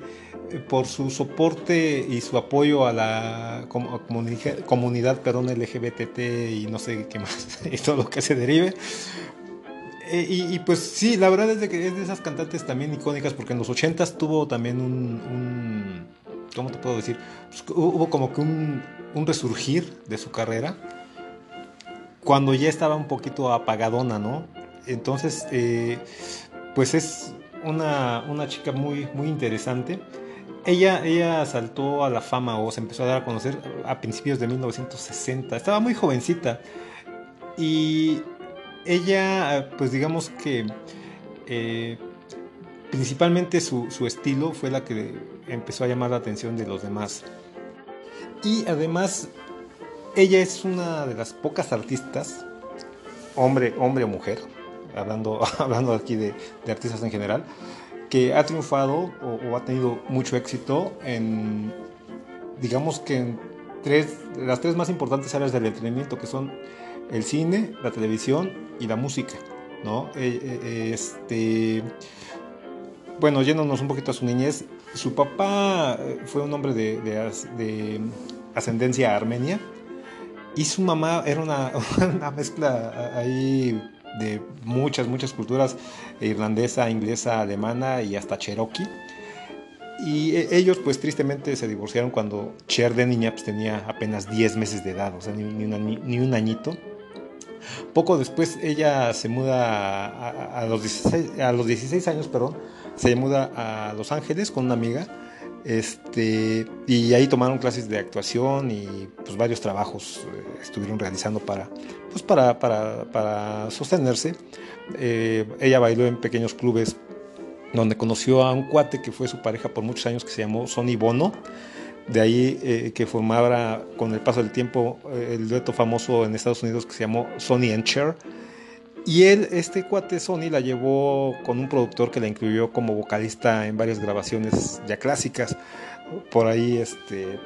eh, por su soporte y su apoyo a la comuni- comunidad perdón, LGBT y no sé qué más, y todo lo que se derive. Eh, y, y, pues sí, la verdad es de que es de esas cantantes también icónicas porque en los 80s tuvo también un, un- ¿cómo te puedo decir? Pues, hu- hubo como que un, un resurgir de su carrera cuando ya estaba un poquito apagadona, ¿no? Entonces, eh, pues es una, una chica muy, muy interesante. Ella, ella saltó a la fama o se empezó a dar a conocer a principios de 1960. Estaba muy jovencita. Y ella, pues digamos que eh, principalmente su, su estilo fue la que empezó a llamar la atención de los demás. Y además, ella es una de las pocas artistas, hombre, hombre o mujer, hablando, hablando aquí de, artistas en general, que ha triunfado o, ha tenido mucho éxito en, digamos que en tres, las tres más importantes áreas del entretenimiento, que son el cine, la televisión y la música, ¿no? Eh, eh, este, bueno, yéndonos un poquito a su niñez, su papá eh, fue un hombre de ascendencia armenia y su mamá era una, una mezcla ahí de muchas, muchas culturas, irlandesa, inglesa, alemana y hasta cherokee. Y eh, ellos pues tristemente se divorciaron cuando Cher de niña pues, tenía apenas 10 meses de edad, o sea, ni, ni un añi- ni un añito. Poco después ella se muda a, a- a los 16, a los 16 años, perdón, se muda a Los Ángeles con una amiga. Este, y ahí tomaron clases de actuación y pues varios trabajos eh, estuvieron realizando para, pues, para, para, para sostenerse. Eh, ella bailó en pequeños clubes donde conoció a un cuate que fue su pareja por muchos años que se llamó Sonny Bono. De ahí eh, que formaba con el paso del tiempo eh, el dueto famoso en Estados Unidos que se llamó Sonny and Cher. Y él, este cuate Sony, la llevó con un productor que la incluyó como vocalista en varias grabaciones ya clásicas. Por ahí, este,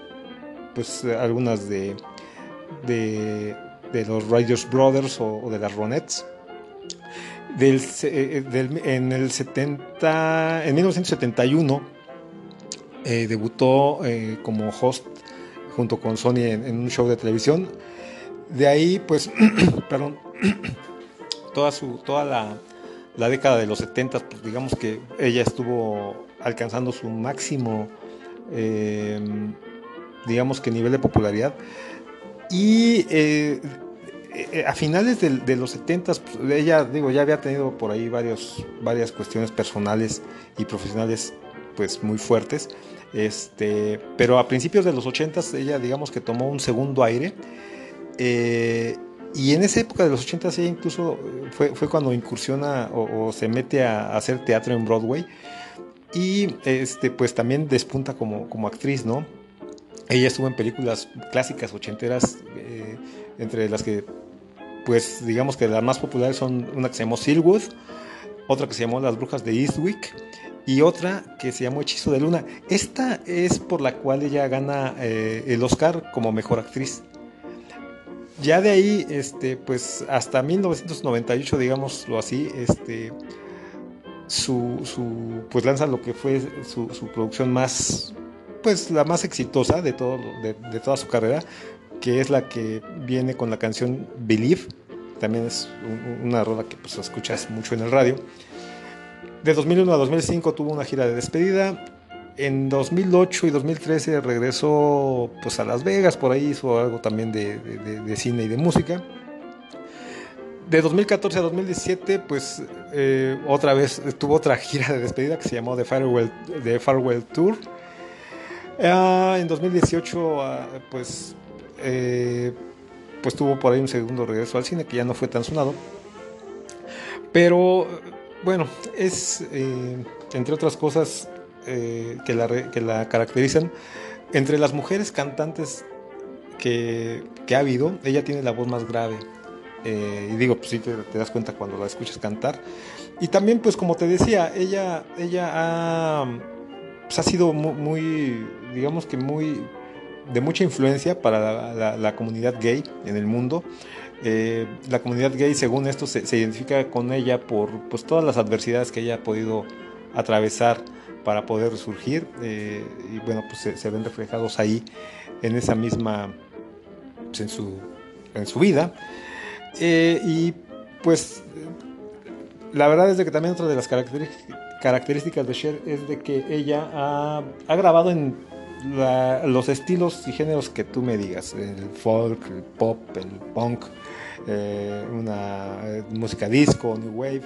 pues algunas de, de, de los Riders Brothers o, de las Ronettes. Del, eh, del- en el 70, en 1971 eh, debutó eh, como host junto con Sony en, en un show de televisión. De ahí, pues, perdón, toda, su, toda la, la década de los 70, pues digamos que ella estuvo alcanzando su máximo, eh, digamos que nivel de popularidad. Y eh, eh, a finales del- de, los 70, pues, ella, digo, ya había tenido por ahí varios, varias cuestiones personales y profesionales pues muy fuertes. Este, pero a principios de los 80 ella digamos que tomó un segundo aire. eh, y en esa época de los 80 ella incluso eh, fue, fue cuando incursiona o, se mete a, a hacer teatro en Broadway. Y este, pues también despunta como, como actriz, ¿no? Ella estuvo en películas clásicas ochenteras, eh, entre las que, pues digamos que las más populares son una que se llamó Silwood, otra que se llamó Las Brujas de Eastwick y otra que se llamó Hechizo de Luna. Esta es por la cual ella gana eh, el Oscar como mejor actriz. Ya de ahí, este, pues hasta 1998, digámoslo así, este, su, pues lanza lo que fue su, producción más, pues la más exitosa de, todo, de, toda su carrera, que es la que viene con la canción Believe, también es un- una rola que pues escuchas mucho en el radio. De 2001 a 2005 tuvo una gira de despedida. En 2008 y 2013 regresó pues a Las Vegas, por ahí hizo algo también de, de- cine y de música. de 2014 a 2017, pues eh, otra vez tuvo otra gira de despedida que se llamó The Farewell, The Farewell Tour. Ah, en 2018, ah, pues, eh, pues tuvo por ahí un segundo regreso al cine que ya no fue tan sonado. Pero bueno, es eh, entre otras cosas eh, que, la, que la caracterizan. Entre las mujeres cantantes que, que ha habido, ella tiene la voz más grave. Eh, y digo, pues sí te, te das cuenta cuando la escuchas cantar. Y también, pues como te decía, ella, ella ha, pues, ha sido mu- muy, digamos que muy, de mucha influencia para la, la- la comunidad gay en el mundo. Eh, la comunidad gay, según esto, se, se identifica con ella por pues, todas las adversidades que ella ha podido atravesar para poder resurgir. eh, y bueno, pues se, ven reflejados ahí en esa misma, pues, en, su, en su vida. Eh, y pues la verdad es de que también otra de las características de Cher es de que ella ha, ha grabado en los estilos y géneros que tú me digas, el folk, el pop, el punk, eh, una música disco, new wave,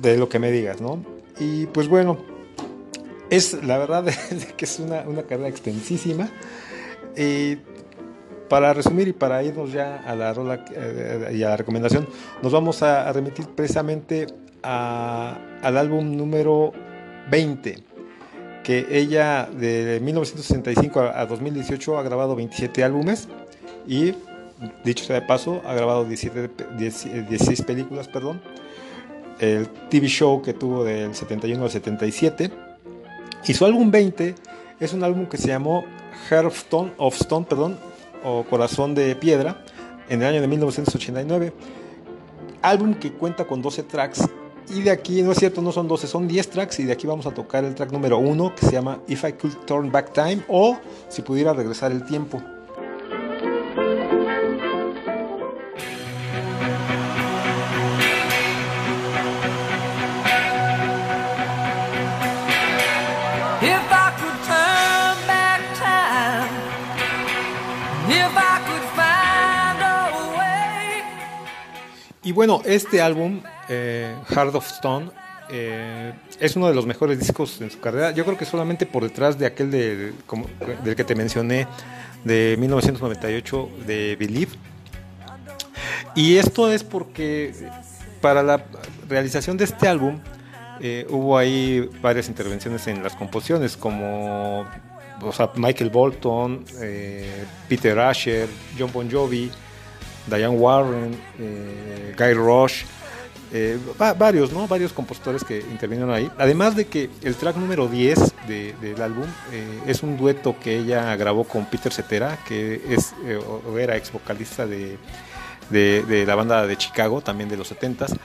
de lo que me digas, ¿no? Y pues bueno, es la verdad que es una, una carrera extensísima. Y para resumir y para irnos ya a la rola eh, y a la recomendación, nos vamos a, remitir precisamente a- al álbum número 20, que ella de 1965 a, a 2018 ha grabado 27 álbumes y, dicho sea de paso, ha grabado 17, pe- 10 eh, 16 películas, perdón. El TV show que tuvo del 71 al 77. Y su álbum 20 es un álbum que se llamó Heart of Stone, of Stone perdón, o Corazón de Piedra, en el año de 1989. Álbum que cuenta con 12 tracks. Y de aquí, no es cierto, no son 12, son 10 tracks. Y de aquí vamos a tocar el track número 1 que se llama If I Could Turn Back Time o Si pudiera regresar el tiempo. Y bueno, este álbum, eh, Heart of Stone, eh, es uno de los mejores discos en su carrera. Yo creo que solamente por detrás de aquel de- como- del que te mencioné de 1998 de Believe. Y esto es porque para la realización de este álbum eh, hubo ahí varias intervenciones en las composiciones, como Michael Bolton, eh, Peter Asher, John Bon Jovi, Diane Warren, eh, Guy Rush, eh, va- varios, ¿no? Varios compositores que intervinieron ahí. Además de que el track número 10 de- del álbum eh, es un dueto que ella grabó con Peter Cetera, que es eh, o era ex vocalista de, de- la banda de Chicago, también de los 70s.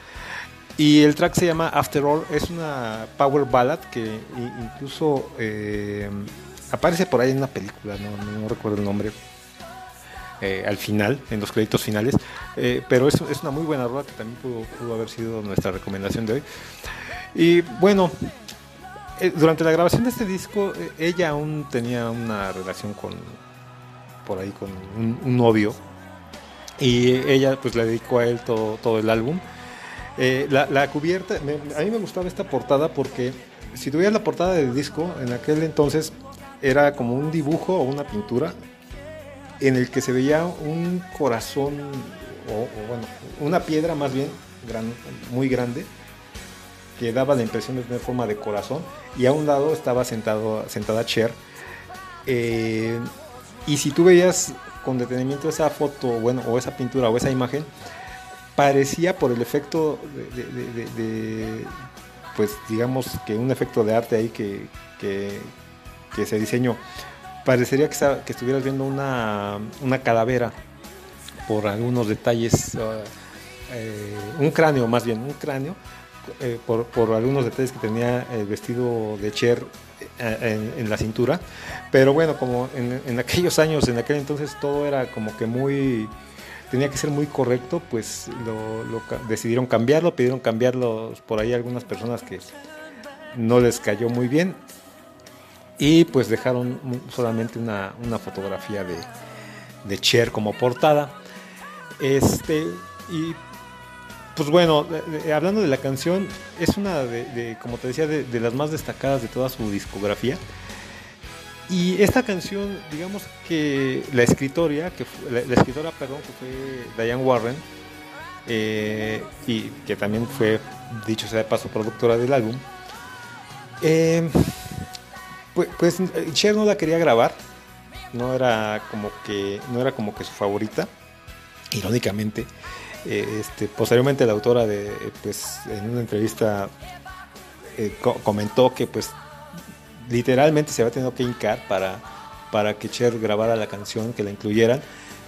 Y el track se llama After All, es una power ballad que incluso eh, aparece por ahí en una película, no- no recuerdo el nombre, eh, al final, en los créditos finales. Eh, pero es, es una muy buena rola que también pudo, pudo haber sido nuestra recomendación de hoy. Y bueno, eh, durante la grabación de este disco, eh, ella aún tenía una relación con, por ahí, con un, un novio. Y ella pues le dedicó a él todo, todo el álbum. Eh, la, la cubierta, me- a mí me gustaba esta portada porque si tuvieras la portada del disco, en aquel entonces era como un dibujo o una pintura en el que se veía un corazón, o, bueno, una piedra más bien, gran- muy grande, que daba la impresión de tener forma de corazón, y a un lado estaba sentado, sentada Cher. Eh, y si tú veías con detenimiento esa foto, bueno, o esa pintura o esa imagen, parecía por el efecto de, pues digamos que un efecto de arte ahí que, que, que se diseñó, parecería que, estuvieras viendo una, una calavera por algunos detalles, uh, eh, un cráneo más bien, un cráneo, eh, por, por algunos detalles que tenía el vestido de Cher eh, en, la cintura. Pero bueno, como en, aquellos años, en aquel entonces todo era como que muy tenía que ser muy correcto, pues lo, decidieron cambiarlo, pidieron cambiarlo por ahí algunas personas que no les cayó muy bien y pues dejaron solamente una, una fotografía de, de Cher como portada. Este, y pues bueno, eh, eh, hablando de la canción, es una de, como te decía, de, las más destacadas de toda su discografía. Y esta canción, digamos que la escritoria, que fue- la, escritora, perdón, que fue Diane Warren, eh, y que también fue, dicho sea de paso, productora del álbum, pues, pues Cher no la quería grabar, no era como que, no era como que su favorita, irónicamente. Eh, este, posteriormente la autora de, pues, en una entrevista eh, co- comentó que pues literalmente se había tenido que hincar para, para que Cher grabara la canción, que la incluyeran.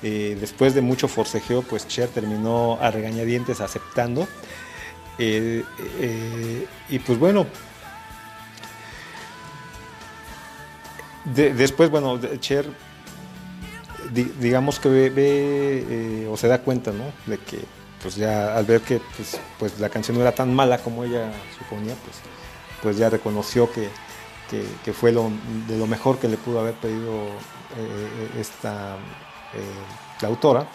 Eh, después de mucho forcejeo, pues Cher terminó a regañadientes aceptando. Y pues bueno, de- después, bueno, Cher, di- digamos que ve, eh, o se da cuenta, ¿no? De que, pues ya al ver que pues, pues la canción no era tan mala como ella suponía, pues, pues ya reconoció que, que, fue lo, de lo mejor que le pudo haber pedido eh, esta eh, la autora.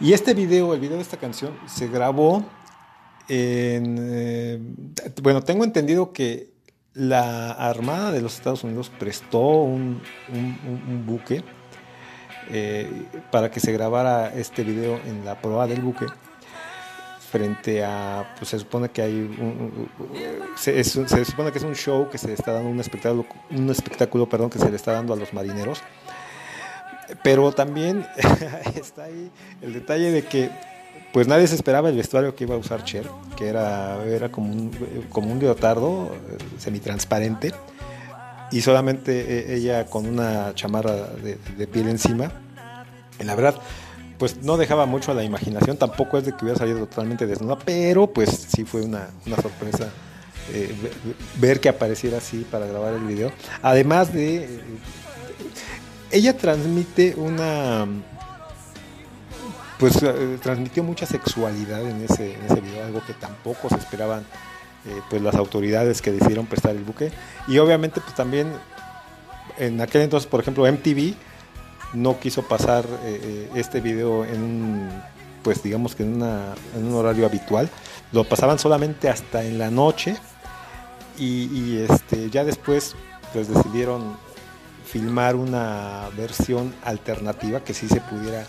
Y este video, el video de esta canción, se grabó en, bueno, tengo entendido que la Armada de los Estados Unidos prestó un, buque eh, para que se grabara este video en la proa del buque frente a, pues se supone que hay, un- es- se supone que es un show que se le está dando un espectáculo, un espectáculo, perdón, que se le está dando a los marineros. Pero también está ahí el detalle de que pues nadie se esperaba el vestuario que iba a usar Cher, que era, era como, un, como un leotardo eh, semitransparente y solamente eh, ella con una chamarra de, piel encima. Y la verdad, pues no dejaba mucho a la imaginación, tampoco es de que hubiera salido totalmente desnuda, pero pues sí fue una, una sorpresa eh, ve- ver que apareciera así para grabar el video. Además de... ella transmite una pues eh, transmitió mucha sexualidad en ese, video, algo que tampoco se esperaban eh, pues las autoridades que decidieron prestar el buque. Y obviamente pues también en aquel entonces, por ejemplo, MTV no quiso pasar eh, este video en un, pues digamos que en un horario habitual. Lo pasaban solamente hasta en la noche y, y, este, ya después pues decidieron filmar una versión alternativa que sí se pudiera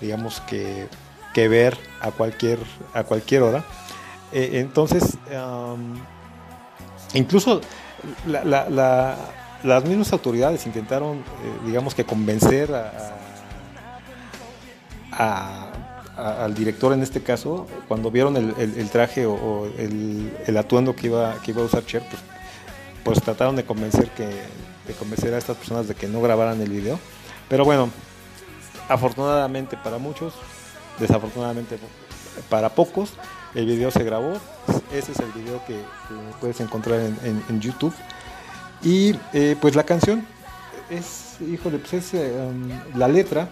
digamos que, que ver a cualquier a cualquier hora. Eh, entonces um, incluso la- la- la- las mismas autoridades intentaron eh, digamos que convencer a, al director en este caso cuando vieron el traje o, o el, el atuendo que iba que iba a usar Cher pues, pues trataron de convencer que de convencer a estas personas de que no grabaran el video. Pero bueno afortunadamente para muchos desafortunadamente para pocos el video se grabó. Ese es el video que, puedes encontrar en, YouTube. Y eh, pues la canción es híjole pues es um, la letra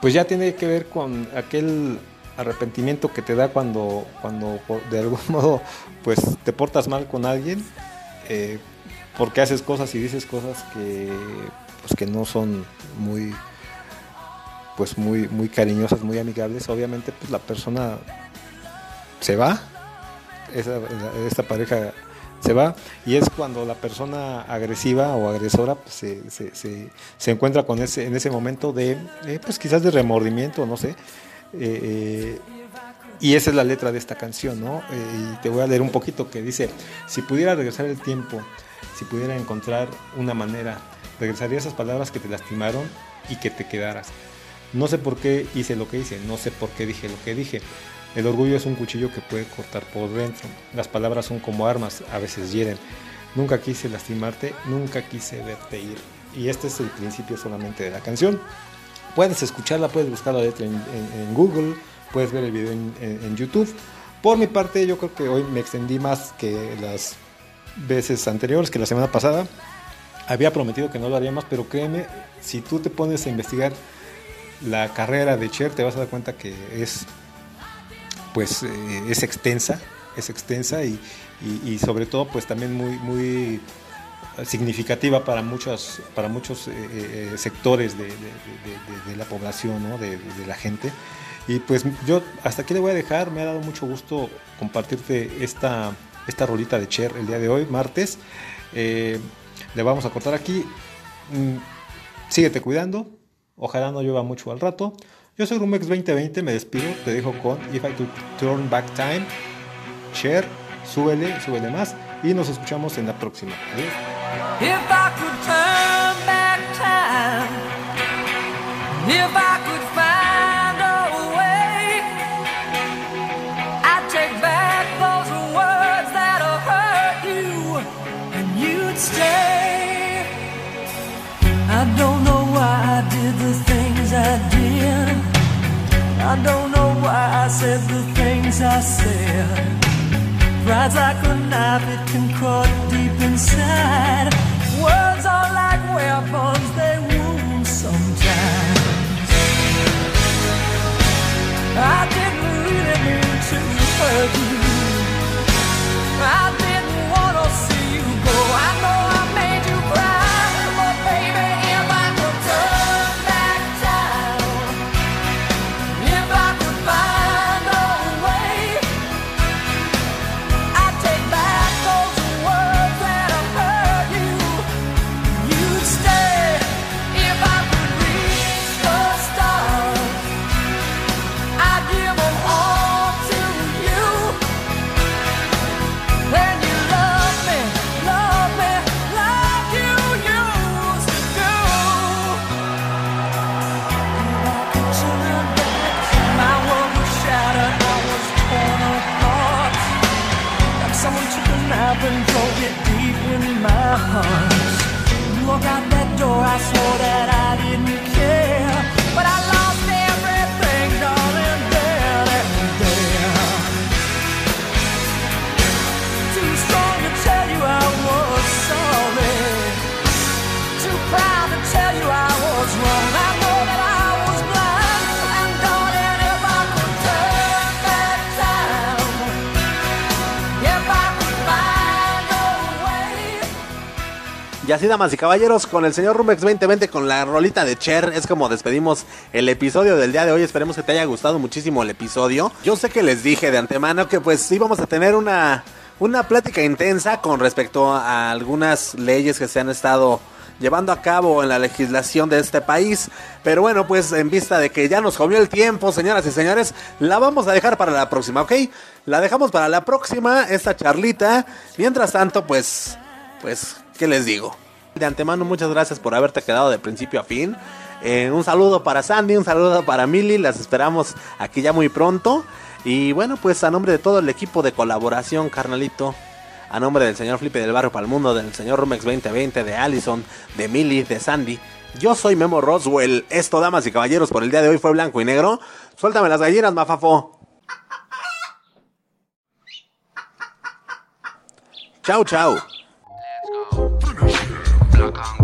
pues ya tiene que ver con aquel arrepentimiento que te da cuando, cuando de algún modo pues te portas mal con alguien, eh, porque haces cosas y dices cosas que pues que no son muy pues muy muy cariñosas, muy amigables. Obviamente pues la persona se va, esa- esta pareja se va y es cuando la persona agresiva o agresora pues, se, se- se- encuentra con ese en ese momento de eh, pues quizás de remordimiento no sé eh, y esa es la letra de esta canción no Eh, y te voy a leer un poquito que dice si pudiera regresar el tiempo si pudiera encontrar una manera regresaría esas palabras que te lastimaron y que te quedaras no sé por qué hice lo que hice, no sé por qué dije lo que dije. El orgullo es un cuchillo que puede cortar por dentro. Las palabras son como armas, a veces hieren. Nunca quise lastimarte, nunca quise verte ir. Y este es el principio solamente de la canción. Puedes escucharla, puedes buscar la letra en, Google, puedes ver el video en- en YouTube. Por mi parte, yo creo que hoy me extendí más que las veces anteriores, que la semana pasada. Había prometido que no lo haría más, pero créeme, si tú te pones a investigar la carrera de Cher, te vas a dar cuenta que es pues eh, es extensa, es extensa y, y- sobre todo pues también muy muy significativa para muchos para muchos eh, eh, sectores de, de- de- de- la población, ¿no? de, la gente. Y pues yo hasta aquí le voy a dejar, me ha dado mucho gusto compartirte esta, esta rolita de Cher el día de hoy, martes. Le vamos a cortar aquí. Mm, síguete cuidando, ojalá no llueva mucho al rato. Yo soy Rumex 2020, me despido, te dejo con If I Could Turn Back Time, Cher, súbele, súbele más y nos escuchamos en la próxima. Adiós.
I don't know why I said the things I said. Pride's like a knife, it can cut deep inside. Words are like weapons, they wound sometimes. I didn't really mean to hurt you. I You walk out that door, I swore that I didn't
Y así, damas y caballeros, con el señor Rumex 2020, con la rolita de Cher, es como despedimos el episodio del día de hoy. Esperemos que te haya gustado muchísimo el episodio. Yo sé que les dije de antemano que pues íbamos a tener una, una plática intensa con respecto a algunas leyes que se han estado llevando a cabo en la legislación de este país. Pero bueno, pues en vista de que ya nos comió el tiempo, señoras y señores, la vamos a dejar para la próxima, ¿ok? La dejamos para la próxima, esta charlita. Mientras tanto, pues, pues, ¿qué les digo? De antemano, muchas gracias por haberte quedado de principio a fin. Eh, un saludo para Sandy, un saludo para Milly, las esperamos aquí ya muy pronto. Y bueno, pues a nombre de todo el equipo de colaboración, carnalito, a nombre del señor Flipe del Barrio Palmundo, del señor Rumex 2020, de Allison, de Milly, de Sandy. Yo soy Memo Roswell. Esto, damas y caballeros, por el día de hoy fue blanco y negro. Suéltame las gallinas, mafafo. Chau, chau.
Black and